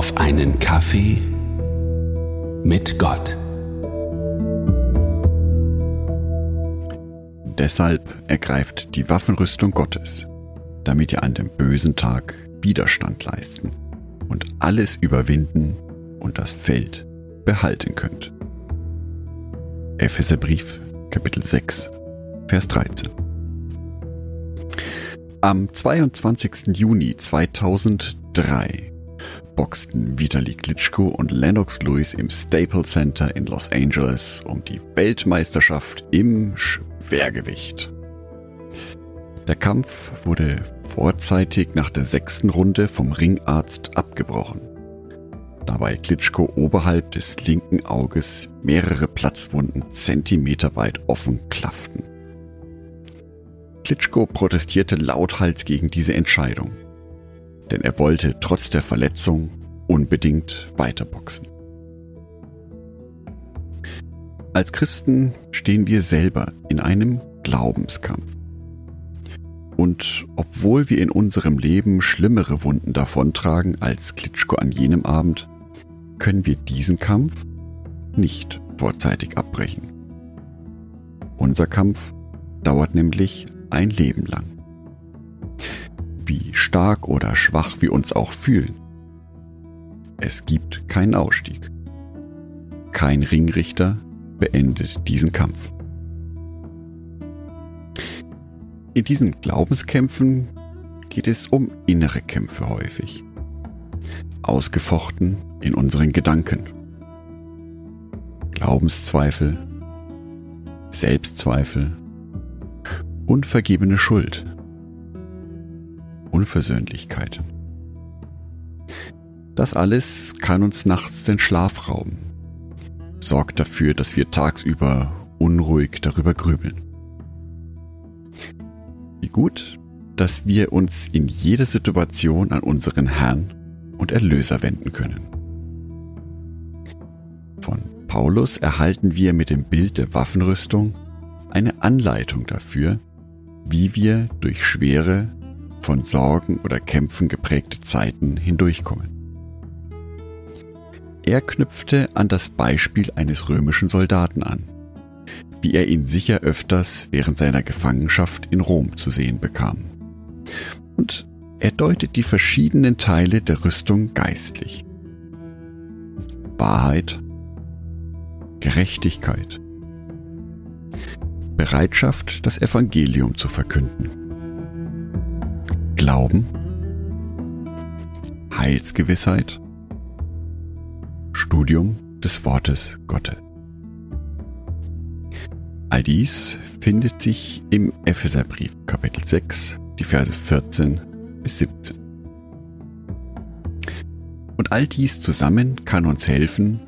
auf einen Kaffee mit Gott. Deshalb ergreift die Waffenrüstung Gottes, damit ihr an dem bösen Tag Widerstand leisten und alles überwinden und das Feld behalten könnt. Epheserbrief, Kapitel 6, Vers 13. Am 22. Juni 2003 boxten Vitali Klitschko und Lennox Lewis im Staples Center in Los Angeles um die Weltmeisterschaft im Schwergewicht. Der Kampf wurde vorzeitig nach der sechsten Runde vom Ringarzt abgebrochen. Dabei Klitschko oberhalb des linken Auges mehrere Platzwunden zentimeterweit offen klafften. Klitschko protestierte lauthals gegen diese Entscheidung, denn er wollte trotz der Verletzung unbedingt weiterboxen. Als Christen stehen wir selber in einem Glaubenskampf. Und obwohl wir in unserem Leben schlimmere Wunden davontragen als Klitschko an jenem Abend, können wir diesen Kampf nicht vorzeitig abbrechen. Unser Kampf dauert nämlich ein Leben lang. Wie stark oder schwach wir uns auch fühlen. Es gibt keinen Ausstieg. Kein Ringrichter beendet diesen Kampf. In diesen Glaubenskämpfen geht es um innere Kämpfe häufig. Ausgefochten in unseren Gedanken. Glaubenszweifel, Selbstzweifel, unvergebene Schuld, Unversöhnlichkeiten. Das alles kann uns nachts den Schlaf rauben, sorgt dafür, dass wir tagsüber unruhig darüber grübeln. Wie gut, dass wir uns in jeder Situation an unseren Herrn und Erlöser wenden können. Von Paulus erhalten wir mit dem Bild der Waffenrüstung eine Anleitung dafür, wie wir durch schwere, von Sorgen oder Kämpfen geprägte Zeiten hindurchkommen. Er knüpfte an das Beispiel eines römischen Soldaten an, wie er ihn sicher öfters während seiner Gefangenschaft in Rom zu sehen bekam. Und er deutet die verschiedenen Teile der Rüstung geistlich. Wahrheit, Gerechtigkeit, Bereitschaft, das Evangelium zu verkünden. Glauben, Heilsgewissheit, Studium des Wortes Gottes. All dies findet sich im Epheserbrief Kapitel 6, die Verse 14 bis 17. Und all dies zusammen kann uns helfen,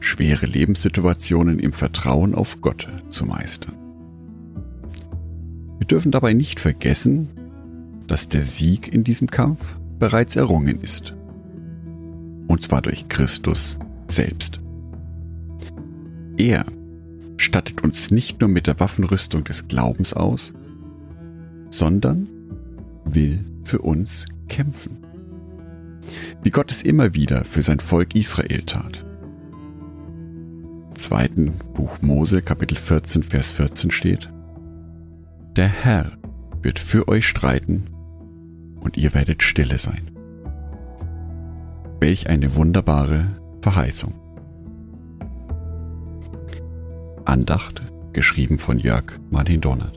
schwere Lebenssituationen im Vertrauen auf Gott zu meistern. Wir dürfen dabei nicht vergessen, dass der Sieg in diesem Kampf bereits errungen ist. Und zwar durch Christus selbst. Er stattet uns nicht nur mit der Waffenrüstung des Glaubens aus, sondern will für uns kämpfen. Wie Gott es immer wieder für sein Volk Israel tat. Im zweiten Buch Mose, Kapitel 14, Vers 14 steht, der Herr wird für euch streiten und ihr werdet stille sein. Welch eine wunderbare Verheißung. Andacht, geschrieben von Jörg Martin Donat.